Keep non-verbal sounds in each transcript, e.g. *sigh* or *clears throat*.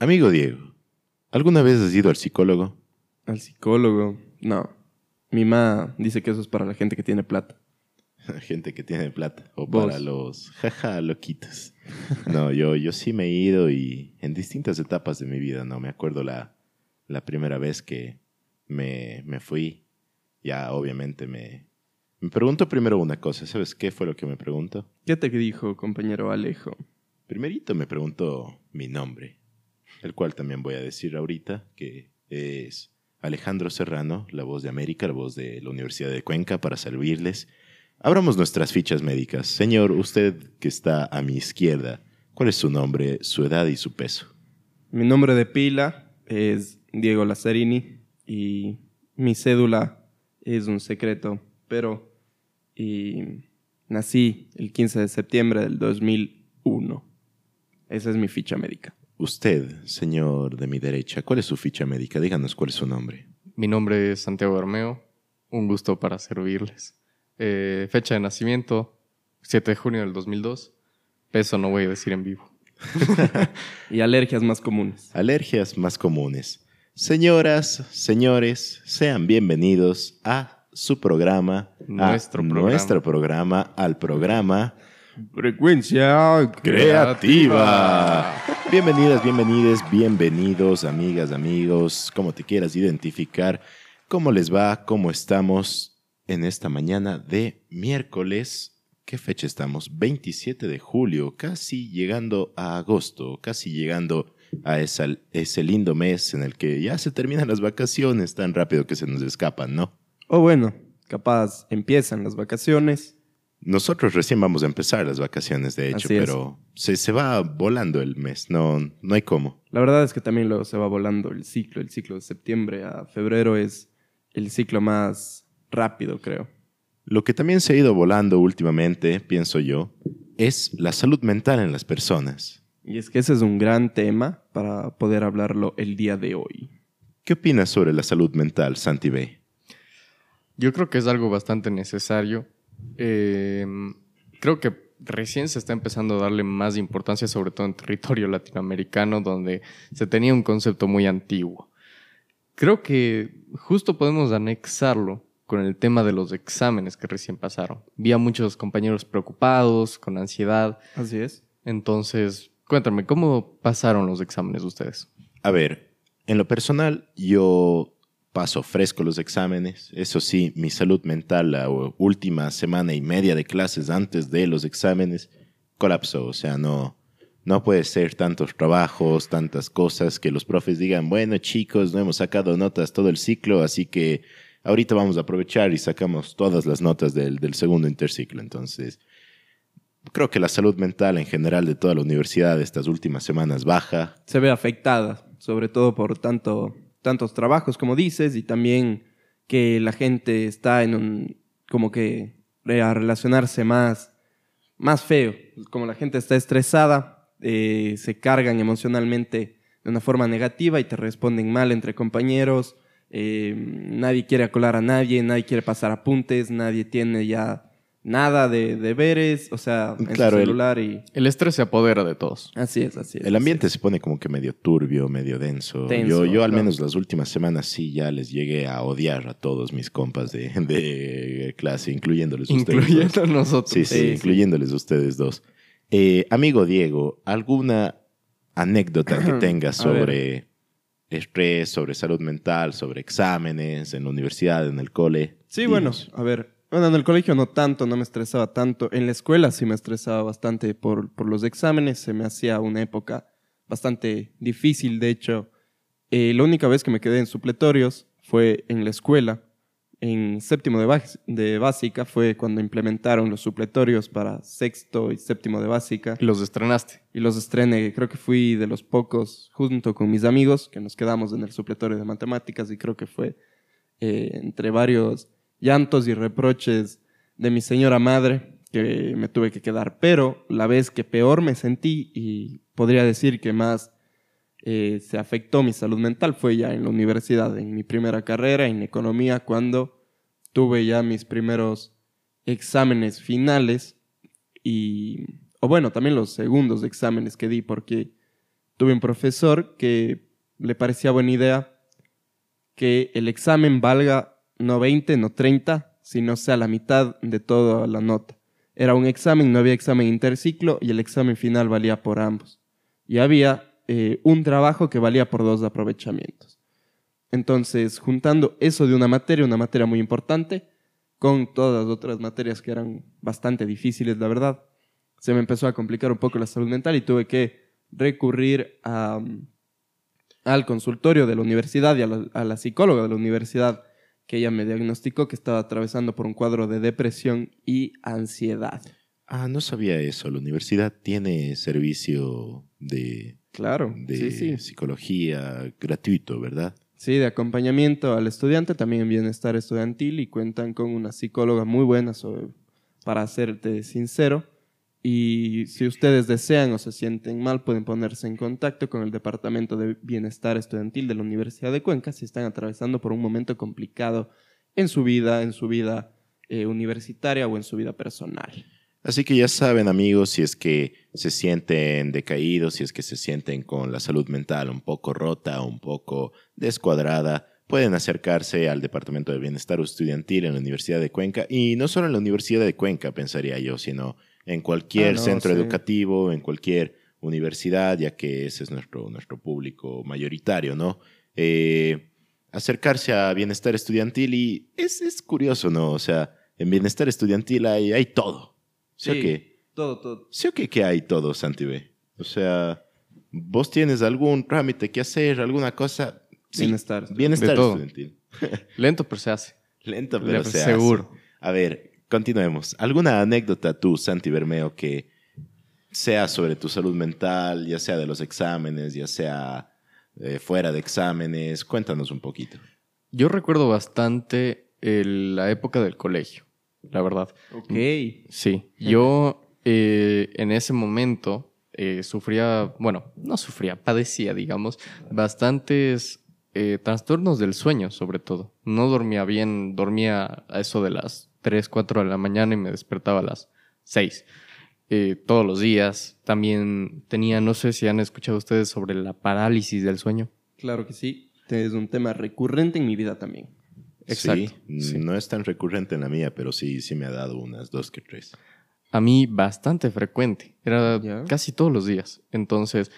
Amigo Diego, ¿alguna vez has ido al psicólogo? Al psicólogo. No. Mi mamá dice que eso es para la gente que tiene plata. *laughs* Gente que tiene plata. O Vos. para los jaja loquitos. No, yo, yo sí me he ido y en distintas etapas de mi vida, ¿no? Me acuerdo la, la primera vez que me, me fui. Ya, obviamente, me... Me pregunto primero una cosa. ¿Sabes qué fue lo que me preguntó? ¿Qué te dijo, compañero Alejo? Primerito me preguntó mi nombre, el cual también voy a decir ahorita, que es Alejandro Serrano, la voz de América, la voz de la Universidad de Cuenca, para servirles. Abramos nuestras fichas médicas. Señor, usted que está a mi izquierda, ¿cuál es su nombre, su edad y su peso? Mi nombre de pila es Diego Lazzarini y mi cédula es un secreto, pero nací el 15 de septiembre del 2001. Esa es mi ficha médica. Usted, señor de mi derecha, ¿cuál es su ficha médica? Díganos cuál es su nombre. Mi nombre es Santiago Bermeo. Un gusto para servirles. Eh, fecha de nacimiento, 7 de junio del 2002. Peso no voy a decir en vivo. *laughs* Y alergias más comunes. Alergias más comunes. Señoras, señores, sean bienvenidos a su programa, a Nuestro programa. nuestro programa, al programa Frecuencia Creativa. Bienvenidas, bienvenides, bienvenidos, amigas, amigos, como te quieras identificar, cómo les va, cómo estamos en esta mañana de miércoles. ¿Qué fecha estamos? 27 de julio, casi llegando a agosto, casi llegando a ese lindo mes en el que ya se terminan las vacaciones tan rápido que se nos escapan, ¿no? O bueno, capaz empiezan las vacaciones. Nosotros recién vamos a empezar las vacaciones, de hecho, Así pero se, se va volando el mes, no, no hay cómo. La verdad es que también luego se va volando el ciclo. El ciclo de septiembre a febrero es el ciclo más rápido, creo. Lo que también se ha ido volando últimamente, pienso yo, es la salud mental en las personas. Y es que ese es un gran tema para poder hablarlo el día de hoy. ¿Qué opinas sobre la salud mental, Santi Bey? Yo creo que es algo bastante necesario. Eh, creo que recién se está empezando a darle más importancia, sobre todo en territorio latinoamericano, donde se tenía un concepto muy antiguo. Creo que justo podemos anexarlo con el tema de los exámenes que recién pasaron. Vi a muchos compañeros preocupados, con ansiedad. Así es. Entonces, cuéntame, ¿cómo pasaron los exámenes ustedes? A ver, en lo personal, yo paso fresco los exámenes. Eso sí, mi salud mental la última semana y media de clases antes de los exámenes colapsó. O sea, no, no puede ser tantos trabajos, tantas cosas que los profes digan, bueno chicos, no hemos sacado notas todo el ciclo, así que ahorita vamos a aprovechar y sacamos todas las notas del, del segundo interciclo. Entonces, creo que la salud mental en general de toda la universidad estas últimas semanas baja. Se ve afectada, sobre todo por tanto, tantos trabajos, como dices, y también que la gente está en un, como que a relacionarse más, más feo. Como la gente está estresada, eh, se cargan emocionalmente de una forma negativa y te responden mal entre compañeros. eh, nadie quiere acolar a nadie, nadie quiere pasar apuntes, nadie tiene ya nada de deberes, o sea, en Claro, su el- celular y... El estrés se apodera de todos. Así es, así es. El ambiente es. se pone como que medio turbio, medio denso. Tenso, yo, yo al claro. menos las últimas semanas sí ya les llegué a odiar a todos mis compas de, de clase, incluyéndoles ustedes. Incluyendo nosotros. Sí, sí, Sí, sí. incluyéndoles ustedes dos. Eh, amigo Diego, ¿alguna anécdota que *clears throat* tengas sobre estrés, sobre salud mental, sobre exámenes en la universidad, en el cole? Sí, bueno, a ver. Bueno, en el colegio no tanto, no me estresaba tanto. En la escuela sí me estresaba bastante por, por los exámenes. Se me hacía una época bastante difícil. De hecho, eh, la única vez que me quedé en supletorios fue en la escuela. En séptimo de, bas- de básica fue cuando implementaron los supletorios para sexto y séptimo de básica. Y los estrenaste. Y los estrené. Creo que fui de los pocos, junto con mis amigos, que nos quedamos en el supletorio de matemáticas y creo que fue eh, entre varios llantos y reproches de mi señora madre que me tuve que quedar. Pero la vez que peor me sentí y podría decir que más eh, se afectó mi salud mental fue ya en la universidad, en mi primera carrera, en economía, cuando tuve ya mis primeros exámenes finales y, o bueno, también los segundos exámenes que di, porque tuve un profesor que le parecía buena idea que el examen valga no 20, no 30, sino sea la mitad de toda la nota. Era un examen, no había examen interciclo y el examen final valía por ambos. Y había eh, un trabajo que valía por dos aprovechamientos. Entonces, juntando eso de una materia, una materia muy importante, con todas las otras materias que eran bastante difíciles, la verdad, se me empezó a complicar un poco la salud mental y tuve que recurrir a, al consultorio de la universidad y a la, a la psicóloga de la universidad que ella me diagnosticó que estaba atravesando por un cuadro de depresión y ansiedad. Ah, no sabía eso. La universidad tiene servicio de, Claro, de sí, sí. psicología gratuito, ¿verdad? Sí, de acompañamiento al estudiante, también en bienestar estudiantil y cuentan con una psicóloga muy buena, sobre- para serte sincero. Y si ustedes desean o se sienten mal, pueden ponerse en contacto con el Departamento de Bienestar Estudiantil de la Universidad de Cuenca si están atravesando por un momento complicado en su vida, en su vida eh, universitaria o en su vida personal. Así que ya saben, amigos, si es que se sienten decaídos, si es que se sienten con la salud mental un poco rota, un poco descuadrada, pueden acercarse al Departamento de Bienestar Estudiantil en la Universidad de Cuenca. Y no solo en la Universidad de Cuenca, pensaría yo, sino en cualquier Ah, no, centro sí. educativo, en cualquier universidad, ya que ese es nuestro, nuestro público mayoritario, ¿no? Eh, acercarse a Bienestar Estudiantil y es, es curioso, ¿no? O sea, en Bienestar Estudiantil hay, hay todo. ¿Sí, o qué? Todo, todo. ¿Sí o qué que hay todo, Santi B? O sea, vos tienes algún trámite que hacer, alguna cosa. Sí, Bienestar. Bienestar estudiantil. *laughs* Lento, pero se hace. Lento, pero se seguro. hace. A ver, continuemos. ¿Alguna anécdota tú, Santi Bermeo, que sea sobre tu salud mental, ya sea de los exámenes, ya sea eh, fuera de exámenes? Cuéntanos un poquito. Yo recuerdo bastante el- la época del colegio, la verdad. Ok. Sí, yo eh, en ese momento eh, sufría, bueno, no sufría, padecía, digamos, bastantes eh, trastornos del sueño, sobre todo. No dormía bien, dormía a eso de las 3, 4 de la mañana y me despertaba a las 6. eh, todos los días. También tenía, no sé si han escuchado ustedes sobre la parálisis del sueño. Claro que sí. Es un tema recurrente en mi vida también. Exacto, Sí, sí. no es tan recurrente en la mía, pero sí, sí me ha dado unas dos que tres. a mí bastante frecuente. Era Ya. casi todos los días. Entonces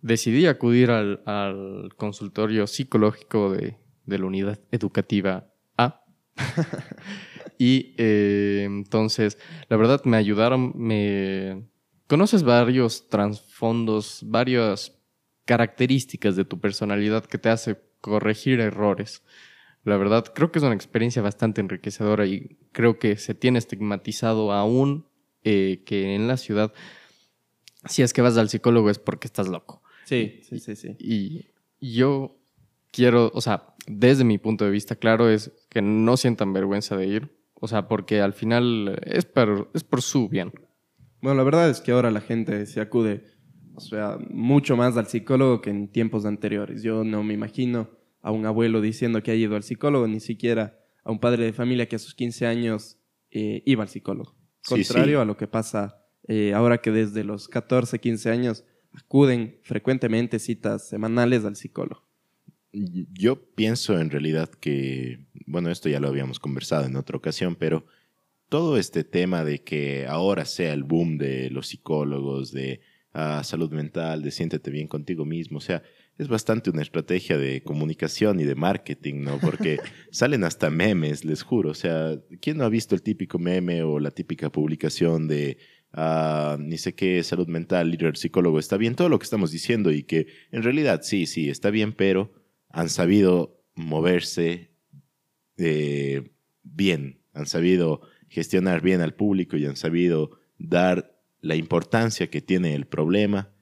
decidí acudir al, al consultorio psicológico de, de la unidad educativa A. *laughs* y eh, entonces, la verdad, me ayudaron. Me... Conoces varios trasfondos, varias características de tu personalidad que te hace corregir errores. La verdad, creo que es una experiencia bastante enriquecedora y creo que se tiene estigmatizado aún eh, que en la ciudad, si es que vas al psicólogo es porque estás loco. Sí, sí, sí, sí. Y yo quiero, o sea, desde mi punto de vista, claro, es que no sientan vergüenza de ir. O sea, porque al final es por, es por su bien. Bueno, la verdad es que ahora la gente se acude, o sea, mucho más al psicólogo que en tiempos anteriores. Yo no me imagino a un abuelo diciendo que ha ido al psicólogo, ni siquiera a un padre de familia que a sus 15 años eh, iba al psicólogo. Sí, Contrario sí. a lo que pasa eh, ahora que desde los 14, 15 años acuden frecuentemente citas semanales al psicólogo. Yo pienso en realidad que, bueno, esto ya lo habíamos conversado en otra ocasión, pero todo este tema de que ahora sea el boom de los psicólogos, de ah, salud mental, de siéntete bien contigo mismo, o sea, es bastante una estrategia de comunicación y de marketing, ¿no? Porque *laughs* salen hasta memes, les juro. O sea, ¿quién no ha visto el típico meme o la típica publicación de ah, ni sé qué salud mental, líder psicólogo? Está bien todo lo que estamos diciendo y que en realidad sí, sí, está bien, pero han sabido moverse eh, bien, han sabido gestionar bien al público y han sabido dar la importancia que tiene el problema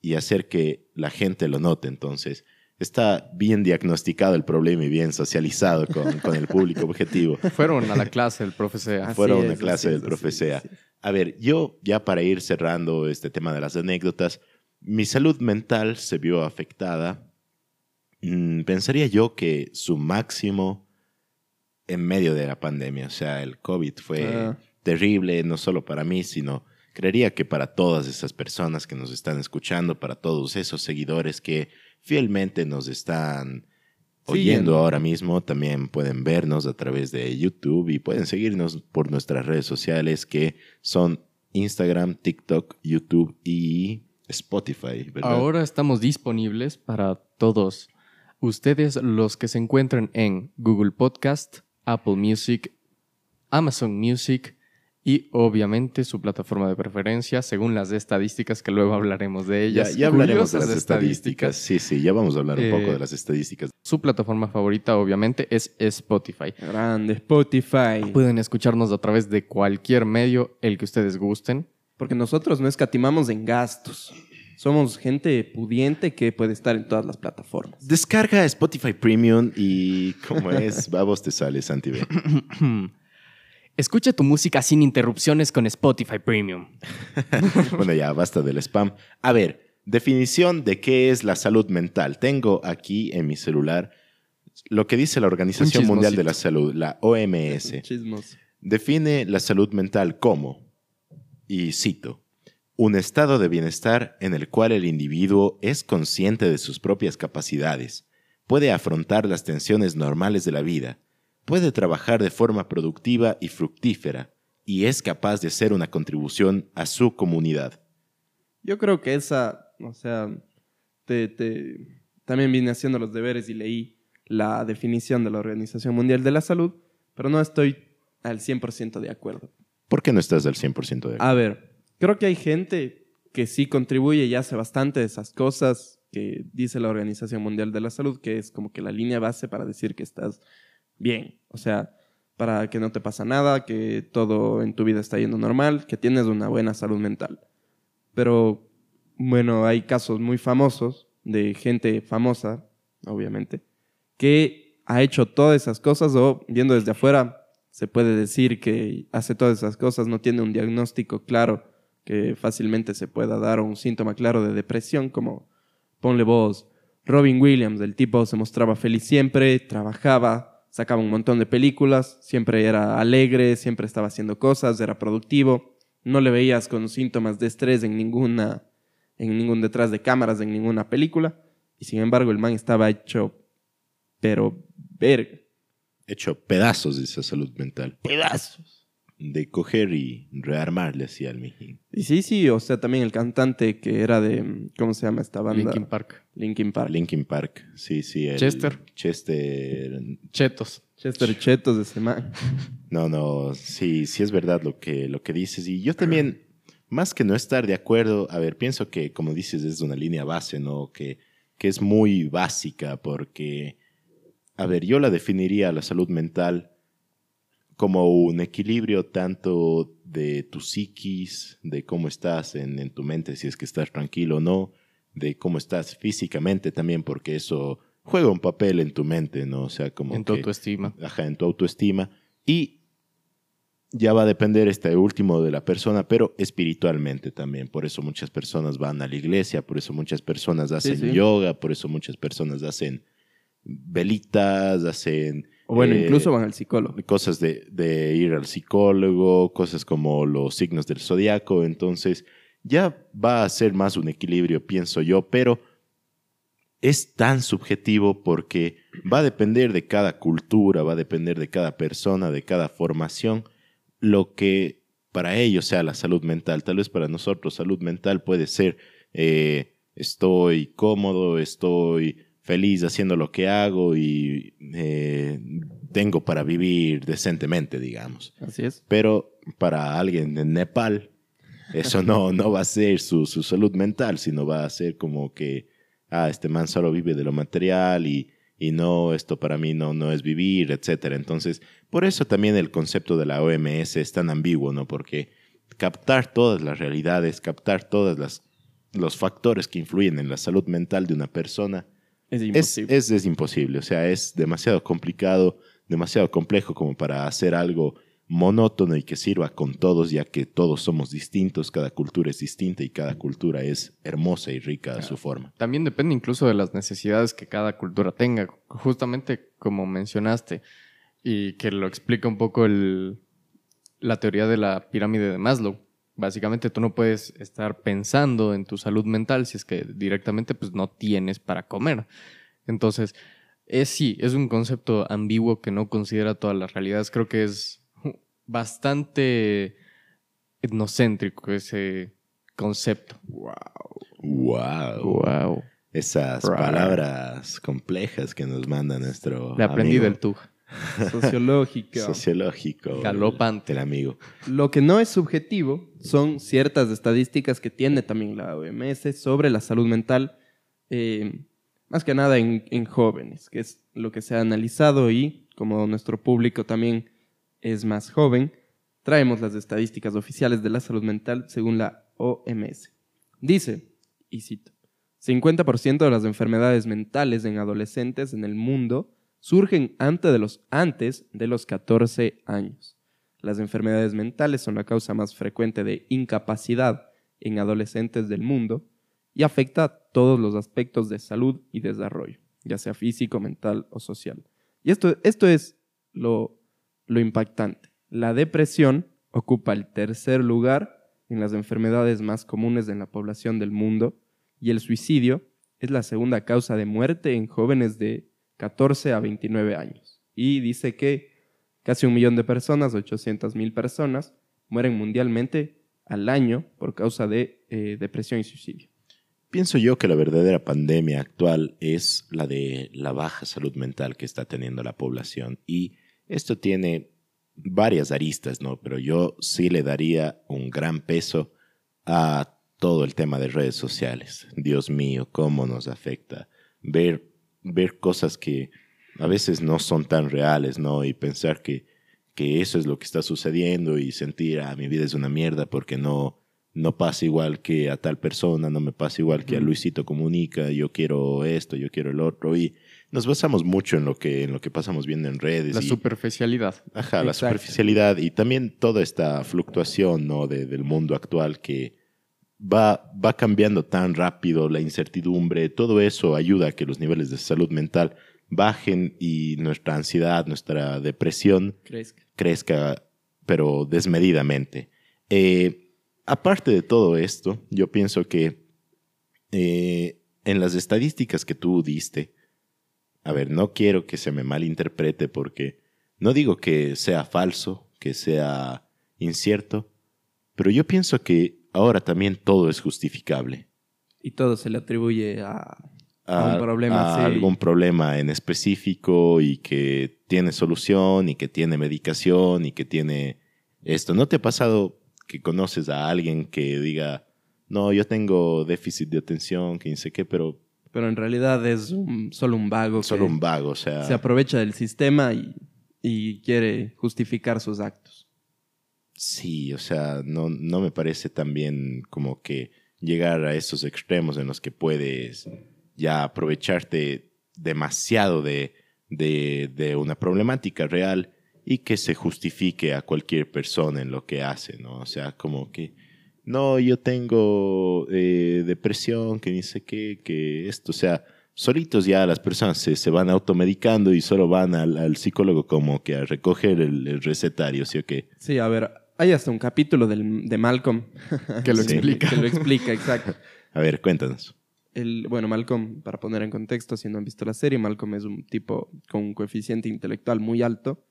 y hacer que la gente lo note. Entonces, está bien diagnosticado el problema y bien socializado con, con el público objetivo. *laughs* Fueron a la clase del profe Sea. Fuera una es, clase así del profe Sea. A ver, yo ya para ir cerrando este tema de las anécdotas, mi salud mental se vio afectada. Mm, pensaría yo que su máximo en medio de la pandemia, o sea, el COVID fue Ah. terrible, no solo para mí, sino creería que para todas esas personas que nos están escuchando, para todos esos seguidores que fielmente nos están oyendo ahora mismo, también pueden vernos a través de YouTube y pueden seguirnos por nuestras redes sociales que son Instagram, TikTok, YouTube y Spotify, ¿verdad? Ahora estamos disponibles para todos ustedes los que se encuentran en Google Podcast, Apple Music, Amazon Music y obviamente su plataforma de preferencia según las estadísticas que luego hablaremos de ellas. ya hablaremos de las estadísticas. Sí, sí, ya vamos a hablar un poco Eh, de las estadísticas. Su plataforma favorita obviamente es Spotify. Grande Spotify. Pueden escucharnos a través de cualquier medio, el que ustedes gusten. Porque nosotros no escatimamos en gastos. Somos gente pudiente que puede estar en todas las plataformas. Descarga Spotify Premium y como es, *laughs* babos te sale, Santi B. *clears throat* Escucha tu música sin interrupciones con Spotify Premium. *laughs* Bueno, ya basta del spam. A ver, definición de qué es la salud mental. Tengo aquí en mi celular lo que dice la Organización Un Mundial de la. Salud, la OMS. Chismos. Define la salud mental como, y cito, un estado de bienestar en el cual el individuo es consciente de sus propias capacidades, puede afrontar las tensiones normales de la vida, puede trabajar de forma productiva y fructífera, y es capaz de hacer una contribución a su comunidad. Yo creo que esa, o sea, te, te- también vine haciendo los deberes y leí la definición de la Organización Mundial de la Salud, pero no estoy al 100% de acuerdo. ¿Por qué no estás al 100% de acuerdo? A ver, creo que hay gente que sí contribuye y hace bastante de esas cosas que dice la Organización Mundial de la Salud, que es como que la línea base para decir que estás bien. O sea, para que no te pasa nada, que todo en tu vida está yendo normal, que tienes una buena salud mental. Pero, bueno, hay casos muy famosos de gente famosa, obviamente, que ha hecho todas esas cosas o viendo desde afuera se puede decir que hace todas esas cosas, no tiene un diagnóstico claro que fácilmente se pueda dar un síntoma claro de depresión, como ponle vos, Robin Williams, el tipo se mostraba feliz siempre, trabajaba, sacaba un montón de películas, siempre era alegre, siempre estaba haciendo cosas, era productivo, no le veías con síntomas de estrés en ninguna, en ningún detrás de cámaras, en ninguna película, y sin embargo el man estaba hecho, pero verga. Hecho pedazos de esa salud mental. Pedazos. De coger y rearmarle así al mijín. Y sí, sí, o sea, también el cantante que era de, ¿cómo se llama esta banda? Linkin Park. Linkin Park. Linkin Park, sí, sí. el- Chester. Chester. Chetos. Chester Chetos de ese man. *laughs* No, no, sí, sí es verdad lo que, lo que dices. Y yo también, más que no estar de acuerdo, a ver, pienso que, como dices, es una línea base, ¿no? Que, que es muy básica porque, a ver, yo la definiría la salud mental como un equilibrio tanto de tu psiquis, de cómo estás en, en tu mente, si es que estás tranquilo o no, de cómo estás físicamente también, porque eso juega un papel en tu mente, ¿no? O sea, como En tu que- autoestima. ajá, en tu autoestima. Y ya va a depender este último de la persona, pero espiritualmente también. Por eso muchas personas van a la iglesia, por eso muchas personas hacen sí. yoga, por eso muchas personas hacen velitas, hacen... O bueno, eh, incluso van al psicólogo. cosas de, de ir al psicólogo, cosas como los signos del zodiaco. Entonces, ya va a ser más un equilibrio, pienso yo, pero es tan subjetivo porque va a depender de cada cultura, va a depender de cada persona, de cada formación, lo que para ellos sea la salud mental. Tal vez para nosotros salud mental puede ser eh, estoy cómodo, estoy feliz haciendo lo que hago y eh, tengo para vivir decentemente, digamos. Así es. Pero para alguien de Nepal, eso no, *laughs* no va a ser su, su salud mental, sino va a ser como que, ah, este man solo vive de lo material y, y no, esto para mí no, no es vivir, etc. Entonces, por eso también el concepto de la OMS es tan ambiguo, ¿no? Porque captar todas las realidades, captar todos los factores que influyen en la salud mental de una persona, Es imposible. es, es imposible, o sea, es demasiado complicado, demasiado complejo como para hacer algo monótono y que sirva con todos, ya que todos somos distintos, cada cultura es distinta y cada cultura es hermosa y rica a su forma. También depende incluso de las necesidades que cada cultura tenga. Justamente como mencionaste, y que lo explica un poco el- la teoría de la pirámide de Maslow. Básicamente tú no puedes estar pensando en tu salud mental si es que directamente pues no tienes para comer. Entonces, es sí, es un concepto ambiguo que no considera todas las realidades. Creo que es bastante etnocéntrico ese concepto. Wow. Wow. Wow. Esas palabras complejas que nos manda nuestro Le aprendí amigo del Tuj. Sociológica. *laughs* sociológico. Galopante. El amigo. Lo que no es subjetivo son ciertas estadísticas que tiene también la OMS sobre la salud mental, eh, más que nada en, en jóvenes, que es lo que se ha analizado y como nuestro público también es más joven, traemos las estadísticas oficiales de la salud mental según la OMS. Dice, y cito, 50% de las enfermedades mentales en adolescentes en el mundo surgen antes de los, antes de los 14 años. Las enfermedades mentales son la causa más frecuente de incapacidad en adolescentes del mundo y afecta todos los aspectos de salud y desarrollo, ya sea físico, mental o social. Y esto, esto es lo, lo impactante. La depresión ocupa el tercer lugar en las enfermedades más comunes en la población del mundo y el suicidio es la segunda causa de muerte en jóvenes de 14 a 29 años. Y dice que casi un millón de personas, 800 mil personas, mueren mundialmente al año por causa de eh, depresión y suicidio. Pienso yo que la verdadera pandemia actual es la de la baja salud mental que está teniendo la población. Y esto tiene varias aristas, ¿no? Pero yo sí le daría un gran peso a todo el tema de redes sociales. Dios mío, cómo nos afecta ver, ver cosas que a veces no son tan reales, ¿no? Y pensar que, que eso es lo que está sucediendo y sentir, ah, mi vida es una mierda porque no, no pasa igual que a tal persona, no me pasa igual que a. Luisito Comunica, yo quiero esto, yo quiero el otro. Y nos basamos mucho en lo que, en lo que pasamos viendo en redes. La y- superficialidad. Ajá, la superficialidad y también toda esta fluctuación ¿no? de- del mundo actual que va, va cambiando tan rápido, la incertidumbre, todo eso ayuda a que los niveles de salud mental bajen y nuestra ansiedad, nuestra depresión que- crezca, pero desmedidamente. Eh, aparte de todo esto, yo pienso que eh, en las estadísticas que tú diste, a ver, no quiero que se me malinterprete porque no digo que sea falso, que sea incierto, pero yo pienso que ahora también todo es justificable. Y todo se le atribuye a, A un problema, a sí. algún problema en específico y que tiene solución y que tiene medicación y que tiene esto. ¿No te ha pasado que conoces a alguien que diga, no, yo tengo déficit de atención, que sé qué, pero pero en realidad es un- solo un vago solo que un vago, o sea, se aprovecha del sistema y, y quiere justificar sus actos. Sí, o sea, no, no me parece tan bien como que llegar a esos extremos en los que puedes ya aprovecharte demasiado de, de, de una problemática real y que se justifique a cualquier persona en lo que hace, ¿no? O sea, como que, no, yo tengo eh, depresión, que ni sé qué, que esto, o sea, solitos ya las personas se, se van automedicando y solo van al, al psicólogo como que a recoger el, el recetario, ¿sí o qué? Sí, a ver, hay hasta un capítulo del- de Malcolm *laughs* Que lo Sí. explica. que lo explica, exacto. A ver, cuéntanos. El, bueno, Malcolm, para poner en contexto, si no han visto la serie, Malcolm es un tipo con un coeficiente intelectual muy alto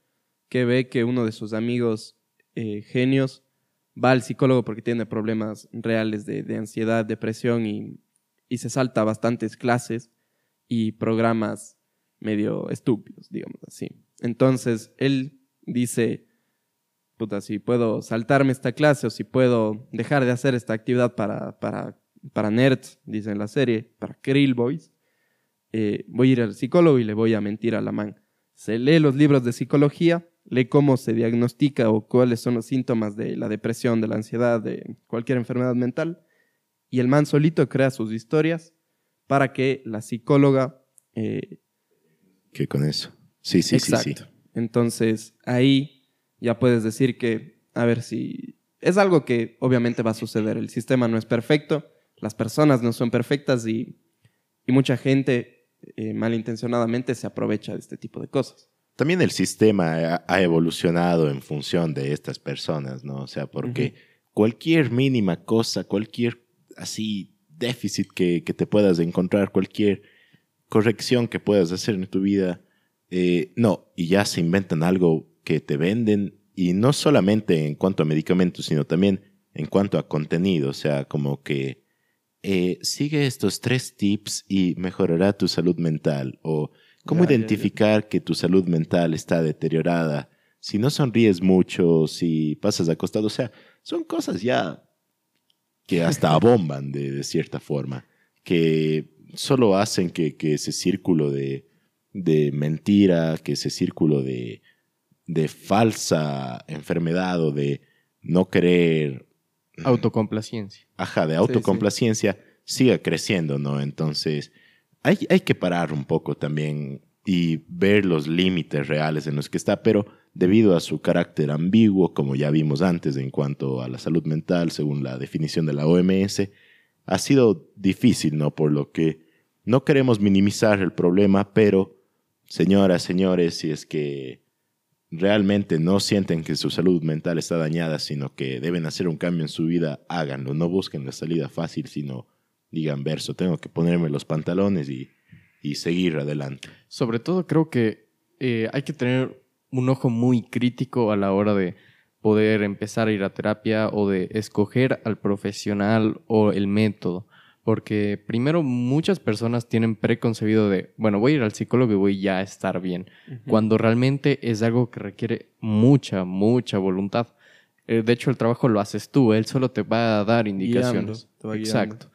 que ve que uno de sus amigos eh, genios va al psicólogo porque tiene problemas reales de, de ansiedad, depresión y, y se salta bastantes clases y programas medio estúpidos, digamos así. Entonces, él dice, puta, si puedo saltarme esta clase o si puedo dejar de hacer esta actividad para, para, para nerds, dice en la serie, para Krill Boys, eh, voy a ir al psicólogo y le voy a mentir a la man. Se lee los libros de psicología, lee cómo se diagnostica o cuáles son los síntomas de la depresión, de la ansiedad, de cualquier enfermedad mental, y el man solito crea sus historias para que la psicóloga eh, ¿Qué con eso? Sí, sí, sí, sí. Entonces, ahí ya puedes decir que, a ver si es algo que obviamente va a suceder. El sistema no es perfecto, las personas no son perfectas y, y mucha gente eh, malintencionadamente se aprovecha de este tipo de cosas. También el sistema ha, evolucionado en función de estas personas, ¿no? O sea, porque cualquier mínima cosa, cualquier así déficit que, que te puedas encontrar, cualquier corrección que puedas hacer en tu vida, eh, no, y ya se inventan algo que te venden, y no solamente en cuanto a medicamentos, sino también en cuanto a contenido, o sea, como que eh, sigue estos tres tips y mejorará tu salud mental, o cómo identificar que tu salud mental está deteriorada, si no sonríes mucho, si pasas acostado, o sea, son cosas ya que hasta *laughs* abomban de, de cierta forma, que solo hacen que, que ese círculo de, de mentira, que ese círculo de, de falsa enfermedad o de no querer, Autocomplacencia. ajá, de sí. autocomplacencia, siga creciendo, ¿no? Entonces, hay, hay que parar un poco también y ver los límites reales en los que está, pero debido a su carácter ambiguo, como ya vimos antes en cuanto a la salud mental, según la definición de la OMS, ha sido difícil, ¿no? Por lo que no queremos minimizar el problema, pero señoras, señores, si es que realmente no sienten que su salud mental está dañada, sino que deben hacer un cambio en su vida, háganlo. No busquen la salida fácil, sino digan verso, tengo que ponerme los pantalones y, y seguir adelante. Sobre todo creo que eh, hay que tener un ojo muy crítico a la hora de poder empezar a ir a terapia o de escoger al profesional o el método. Porque primero muchas personas tienen preconcebido de, bueno, voy a ir al psicólogo y voy ya a estar bien, cuando realmente es algo que requiere mucha, mucha voluntad. Eh, de hecho, el trabajo lo haces tú, él solo te va a dar indicaciones. te va guiando. Exacto.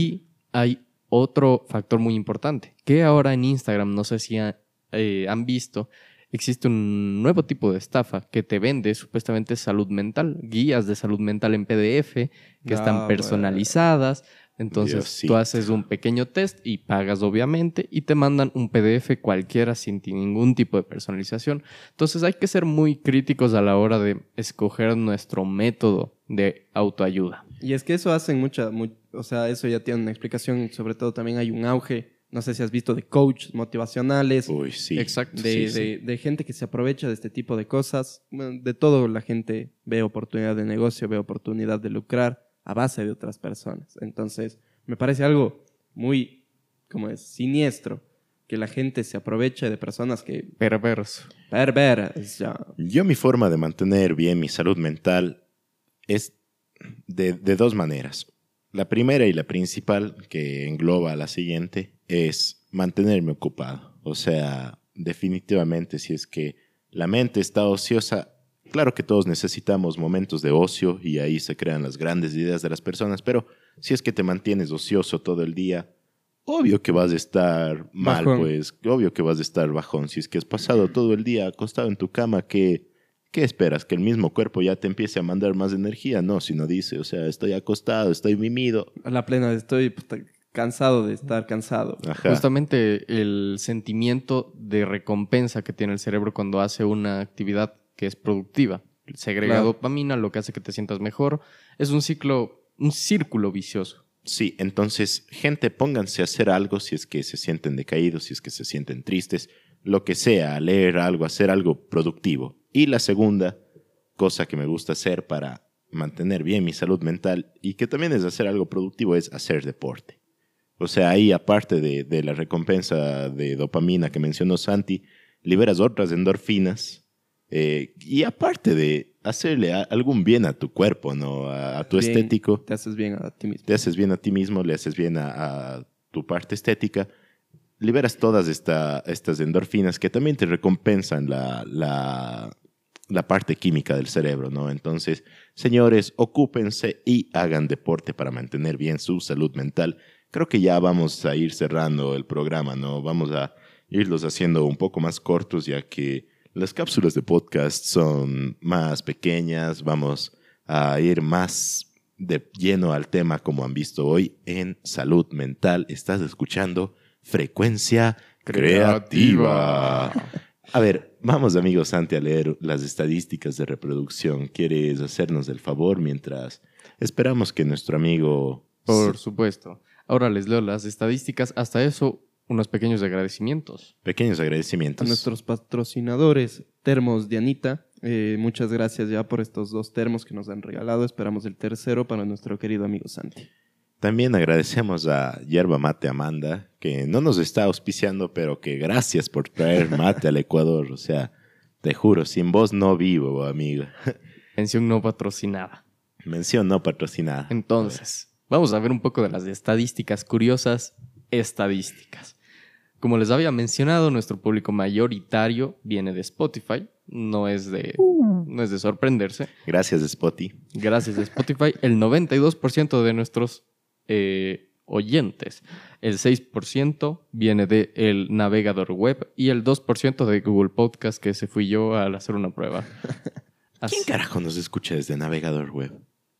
Y hay otro factor muy importante, que ahora en Instagram, no sé si ha- eh, han visto, existe un nuevo tipo de estafa que te vende supuestamente salud mental, guías de salud mental en PDF que Ah, están bueno. Entonces Diosito. tú haces un pequeño test y pagas obviamente y te mandan un PDF cualquiera sin ningún tipo de personalización. Entonces hay que ser muy críticos a la hora de escoger nuestro método de autoayuda. Y es que eso hacen mucha, mu- o sea, eso ya tiene una explicación, sobre todo también hay un auge, no sé si has visto de coaches motivacionales, Uy, sí. Exacto. de, Sí, sí. de- de gente que se aprovecha de este tipo de cosas. De todo la gente ve oportunidad de negocio, ve oportunidad de lucrar a base de otras personas. Entonces, me parece algo muy, como es, siniestro, que la gente se aproveche de personas que Perverso. perveras ya. Yo mi forma de mantener bien mi salud mental es de, de dos maneras. La primera y la principal, que engloba a la siguiente, es mantenerme ocupado. O sea, definitivamente si es que la mente está ociosa, claro que todos necesitamos momentos de ocio y ahí se crean las grandes ideas de las personas, pero si es que te mantienes ocioso todo el día, obvio que vas a estar mal, Bajón. pues, obvio que vas a estar bajón. Si es que has pasado todo el día acostado en tu cama, ¿qué, ¿qué esperas? ¿Que el mismo cuerpo ya te empiece a mandar más energía? No, si no dice, o sea, estoy acostado, estoy mimido. A la plena estoy puta, cansado de estar cansado. Ajá. Justamente el sentimiento de recompensa que tiene el cerebro cuando hace una actividad que es productiva. Segrega Claro. dopamina, lo que hace que te sientas mejor. Es un ciclo, un círculo vicioso. Sí, entonces, gente, pónganse a hacer algo si es que se sienten decaídos, si es que se sienten tristes, lo que sea, a leer algo, hacer algo productivo. Y la segunda cosa que me gusta hacer para mantener bien mi salud mental y que también es hacer algo productivo es hacer deporte. O sea, ahí aparte de, de la recompensa de dopamina que mencionó Santi, liberas otras endorfinas eh, y aparte de hacerle a- algún bien a tu cuerpo, ¿no? A, a tu Bien, estético Te haces bien a ti mismo. te haces bien a ti mismo, le haces bien a, a tu parte estética, liberas todas esta- estas endorfinas que también te recompensan la, la, la parte química del cerebro, ¿no? Entonces, señores, ocúpense y hagan deporte para mantener bien su salud mental. Creo que ya vamos a ir cerrando el programa, ¿no? Vamos a irlos haciendo un poco más cortos, ya que las cápsulas de podcast son más pequeñas, vamos a ir más de lleno al tema como han visto hoy en salud mental. Estás escuchando Frecuencia Creativa. A ver, vamos amigos Santi a leer las estadísticas de reproducción. ¿Quieres hacernos el favor mientras esperamos que nuestro amigo... Por supuesto. Ahora les leo las estadísticas. Hasta eso, unos pequeños agradecimientos. Pequeños A agradecimientos. nuestros patrocinadores, Termos Dianita, Eh, muchas gracias ya por estos dos termos que nos han regalado. Esperamos el tercero para nuestro querido amigo Santi. También agradecemos a Yerba Mate Amanda, que no nos está auspiciando, pero que gracias por traer mate al Ecuador. O sea, te juro, sin vos no vivo, amigo. Mención no patrocinada. Mención no patrocinada. Entonces, vamos a ver un poco de las estadísticas curiosas, estadísticas. Como les había mencionado, nuestro público mayoritario viene de Spotify. No es de, no es de sorprenderse. Gracias, Spotty. Gracias Spotify, el 92% de nuestros eh, oyentes. El 6% viene del navegador web y el 2% de Google Podcast, que se fui yo al hacer una prueba. *laughs* Así, ¿Quién carajo nos escucha desde navegador web?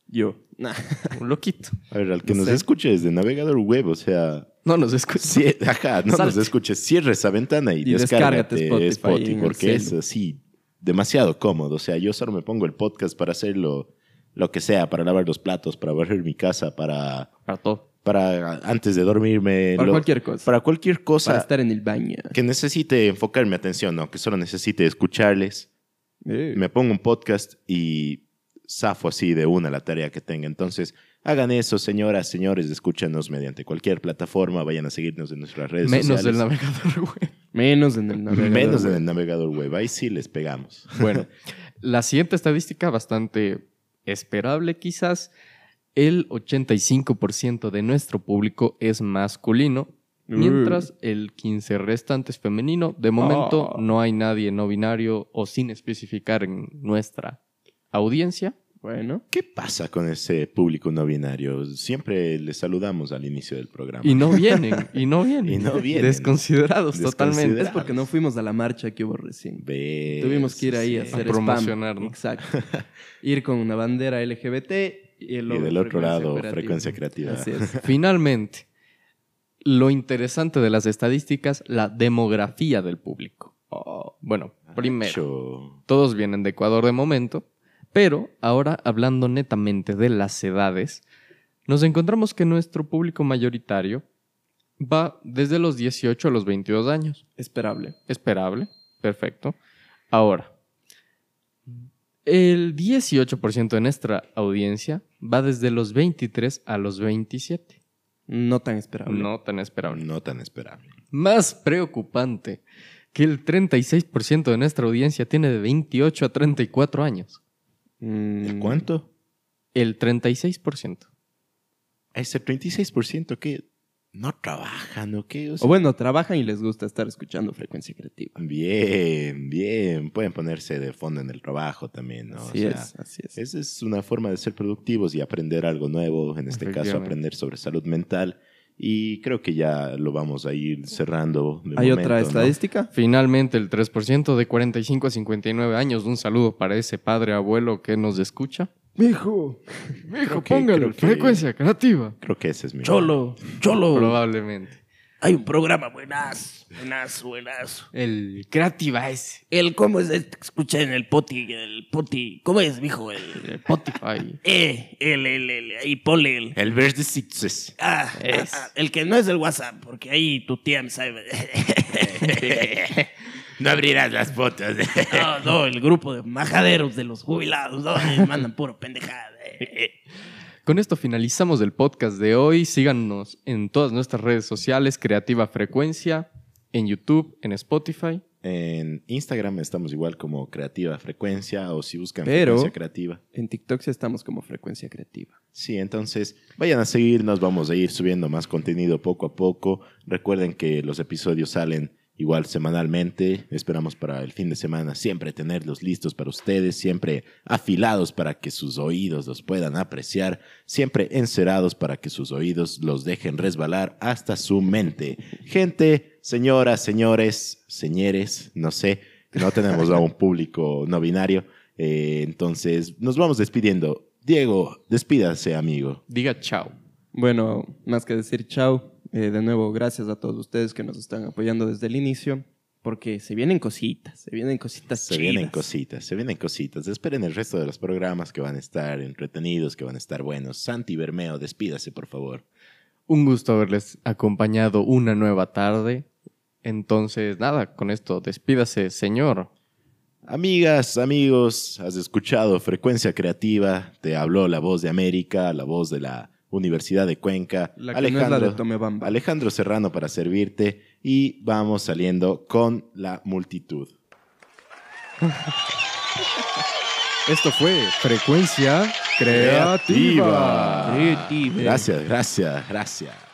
Yo. Nah. un loquito. A ver, al que No nos sé. escuche desde navegador web, o sea, No nos escucha. Sí, ajá, no nos Salte. escuches, cierra esa ventana y, Y descárgate descárgate Spotify porque es así demasiado cómodo. O sea, yo solo me pongo el podcast para hacerlo lo que sea, para lavar los platos, para barrer mi casa, para, Para todo. para antes de dormirme. Para lo- cualquier cosa. Para cualquier cosa Para estar en el baño. que necesite enfocar mi atención, ¿no? Que solo necesite escucharles. Eh. Me pongo un podcast y zafo así de una la tarea que tenga. Entonces, hagan eso, señoras, señores, escúchanos mediante cualquier plataforma, vayan a seguirnos en nuestras redes Menos sociales. del navegador web. *laughs* Menos en el navegador. Menos en web. el navegador web. Ahí sí les pegamos. *laughs* Bueno, la siguiente estadística, bastante esperable quizás, el 85% de nuestro público es masculino, mientras el 15% restante es femenino. De momento Oh. no hay nadie no binario o sin especificar en nuestra audiencia. Bueno. ¿Qué pasa con ese público no binario? Siempre les saludamos al inicio del programa. Y no vienen, y no vienen. *laughs* Y no vienen. Desconsiderados totalmente. Es porque no fuimos a la marcha que hubo recién. Ves, Tuvimos que ir ahí a hacer A promocionar, spam. ¿no? Exacto. *laughs* Ir con una bandera LGBT y, el Y logo del otro Frecuencia lado, Creativa. frecuencia creativa. Así es. *laughs* Finalmente, lo interesante de las estadísticas, la demografía del público. Oh, Bueno, primero, todos vienen de Ecuador de momento, pero ahora hablando netamente de las edades, nos encontramos que nuestro público mayoritario va desde los 18 a los 22 años. esperable. Esperable, perfecto. Ahora, el 18% de nuestra audiencia va desde los 23 a los 27. No tan esperable. No tan esperable. No tan esperable. Más preocupante que el 36% de nuestra audiencia tiene de 28 a 34 años. Mm, ¿El cuánto? El 36%. Ese 36% que no trabajan, ¿o qué? O sea, O bueno, trabajan y les gusta estar escuchando frecuencia creativa. Bien, bien. Pueden ponerse de fondo en el trabajo también, ¿no? O Así sea, es, así es. Esa es una forma de ser productivos y aprender algo nuevo, en este caso aprender sobre salud mental. Y creo que ya lo vamos a ir cerrando. de ¿Hay momento, otra ¿no? estadística? Finalmente, el 3% de 45 a 59 años. Un saludo para ese padre abuelo que nos escucha. Mijo, Mijo, que- frecuencia creativa. Creo que ese es mi. cholo, cholo. Probablemente. Hay un programa buenazo, buenazo, buenazo. El creativa ese. El cómo es este escuché en el poti, el poti, ¿cómo es, mijo? El, El Spotify. eh, el, el, el, ahí ponle el. El verde sixes. Ah, Es. ah, ah, el que no es el WhatsApp, porque ahí tu tía me sabe. *laughs* No abrirás las fotos. No, no, el grupo de majaderos de los jubilados, ¿no? Mandan puro pendejada. *laughs* Con esto finalizamos el podcast de hoy. Síganos en todas nuestras redes sociales, Creativa Frecuencia, en YouTube, en Spotify. En Instagram estamos igual como Creativa Frecuencia o si buscan Pero- Frecuencia Creativa. En TikTok sí estamos como frecuencia creativa. Sí, entonces vayan a seguirnos, vamos a ir subiendo más contenido poco a poco. Recuerden que los episodios salen igual semanalmente. Esperamos para el fin de semana siempre tenerlos listos para ustedes, siempre afilados para que sus oídos los puedan apreciar, siempre encerados para que sus oídos los dejen resbalar hasta su mente. Gente, señoras, señores, señores, no sé, no tenemos a un público no binario. eh, entonces nos vamos despidiendo. Diego, despídase, amigo. Diga chao. Bueno, más que decir chao, eh, de nuevo, gracias a todos ustedes que nos están apoyando desde el inicio, porque se vienen cositas, se vienen cositas Se vienen cositas, se vienen cositas. Esperen el resto de los programas que van a estar entretenidos, que van a estar buenos. Santi Bermeo, despídase, por favor. Un gusto haberles acompañado una nueva tarde. Entonces, nada, con esto, despídase, señor. Amigas, amigos, has escuchado Frecuencia Creativa, te habló la voz de América, la voz de la Universidad de Cuenca, La que no es la de Tomebamba. Alejandro Serrano para servirte y vamos saliendo con la multitud. *laughs* Esto fue Frecuencia Creativa. Creativa. Gracias, gracias, gracias.